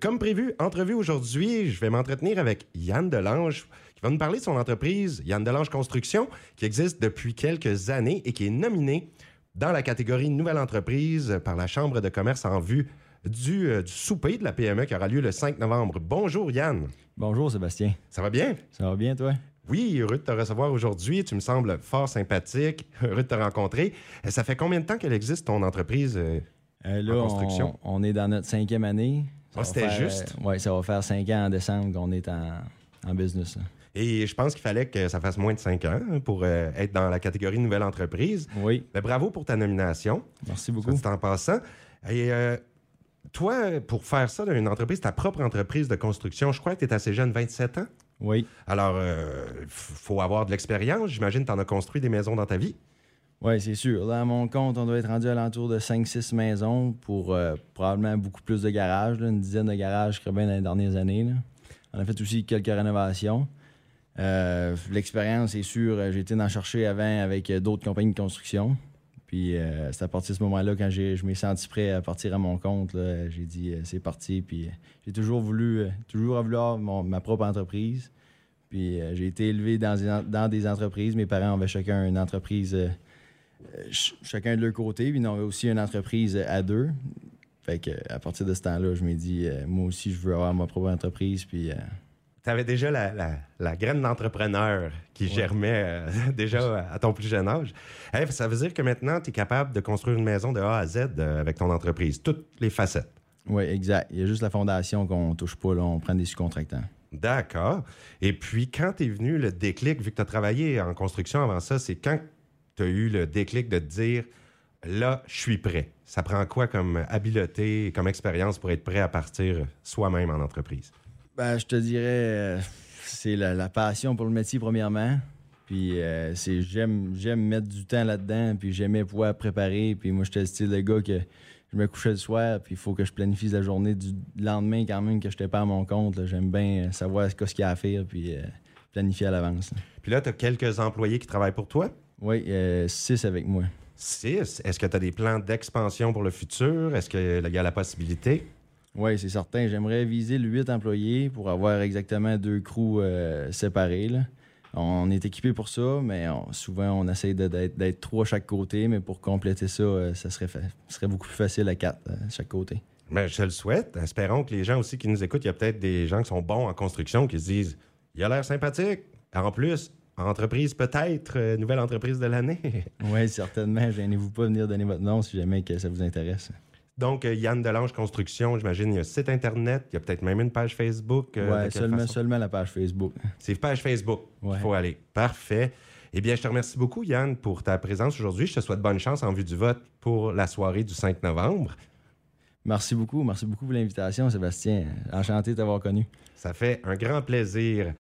Comme prévu, entrevue aujourd'hui, je vais m'entretenir avec Yann Delange qui va nous parler de son entreprise, Yann Delange Construction, qui existe depuis quelques années et qui est nominé dans la catégorie Nouvelle entreprise par la Chambre de commerce en vue du, euh, du souper de la PME qui aura lieu le 5 novembre. Bonjour Yann. Bonjour Sébastien. Ça va bien? Ça va bien toi? Oui, heureux de te recevoir aujourd'hui. Tu me sembles fort sympathique. Heureux de te rencontrer. Euh, Ça fait combien de temps qu'elle existe, ton entreprise? euh? Euh, là, En construction? On, on est dans notre cinquième année. Ah, c'était juste? oui, ça va faire cinq ans en décembre qu'on est en, en business. là. Et je pense qu'il fallait que ça fasse moins de cinq ans hein, pour euh, être dans la catégorie Nouvelle entreprise. Oui, Mais bravo pour ta nomination. merci beaucoup. dit en passant. Et euh, toi, pour faire ça d'une entreprise, ta propre entreprise de construction, je crois que tu es assez jeune, 27 ans? Oui, Alors, euh, f- faut avoir de l'expérience. J'imagine que tu en as construit des maisons dans ta vie. Oui, c'est sûr. Dans mon compte, on doit être rendu à l'entour de 5-6 maisons pour euh, probablement beaucoup plus de garages, là, une dizaine de garages, je bien, dans les dernières années. là. On a fait aussi quelques rénovations. Euh, L'expérience, c'est sûr, euh, j'ai été en chercher avant avec euh, d'autres compagnies de construction. Puis c'est à partir de ce moment-là, quand je m'ai senti prêt à partir à mon compte, là, j'ai dit c'est parti. Puis j'ai toujours voulu, toujours mon- ma propre entreprise. Puis j'ai été élevé dans dans des entreprises. Mes parents avaient chacun une entreprise, ch- chacun de leur côté. Puis ils avaient aussi une entreprise euh, à deux. Fait que, à partir de ce temps-là, je m'ai dit, euh, moi aussi, je veux avoir ma propre entreprise. Puis euh, Tu avais déjà la, la- la graine d'entrepreneur qui germait euh, déjà à ton plus jeune âge. Hey, ça veut dire que maintenant, tu es capable de construire une maison de A à Z euh, avec ton entreprise, toutes les facettes. oui, exact. Il y a juste la fondation qu'on touche pas. Là, on prend des sous-contractants. D'accord. Et puis, quand est venu le déclic, vu que tu as travaillé en construction avant ça, c'est quand tu as eu le déclic de te dire là, je suis prêt. Ça prend quoi comme habileté, comme expérience pour être prêt à partir soi-même en entreprise? Ben, je te dirais, euh, c'est la, la passion pour le métier, premièrement. Puis euh, c'est j'aime j'aime mettre du temps là-dedans, puis j'aimais pouvoir préparer. Puis moi, j'étais le style de gars que je me couchais le soir, puis il faut que je planifie la journée du lendemain quand même, que je n'étais pas à mon compte. J'aime bien euh, savoir ce qu'il y a à faire, puis euh, planifier à l'avance. Puis là, tu as quelques employés qui travaillent pour toi? Oui, euh, six avec moi. Six? Est-ce que tu as des plans d'expansion pour le futur? Est-ce qu'il y a la possibilité? Oui, c'est certain. J'aimerais viser le 8 employés pour avoir exactement deux crews euh, séparés. là. On est équipé pour ça, mais on- souvent on essaie de- d'être trois à chaque côté, mais pour compléter ça, euh, ça serait, fa- serait beaucoup plus facile à quatre à chaque côté. Ben, je le souhaite. Espérons que les gens aussi qui nous écoutent, il y a peut-être des gens qui sont bons en construction qui se disent il a l'air sympathique. En plus, entreprise peut-être, euh, nouvelle entreprise de l'année? Oui, certainement. Gênez-vous pas de venir donner votre nom si jamais que ça vous intéresse. Donc, euh, Yann Delange Construction, j'imagine, il y a un site Internet, il y a peut-être même une page Facebook. euh, quelle seulement, façon? seulement la page Facebook. C'est page Facebook. Il Ouais. faut aller. Parfait. Eh bien, je te remercie beaucoup, Yann, pour ta présence aujourd'hui. Je te souhaite bonne chance en vue du vote pour la soirée du 5 novembre. Merci beaucoup. Merci beaucoup pour l'invitation, Sébastien. Enchanté de t'avoir connu. Ça fait un grand plaisir.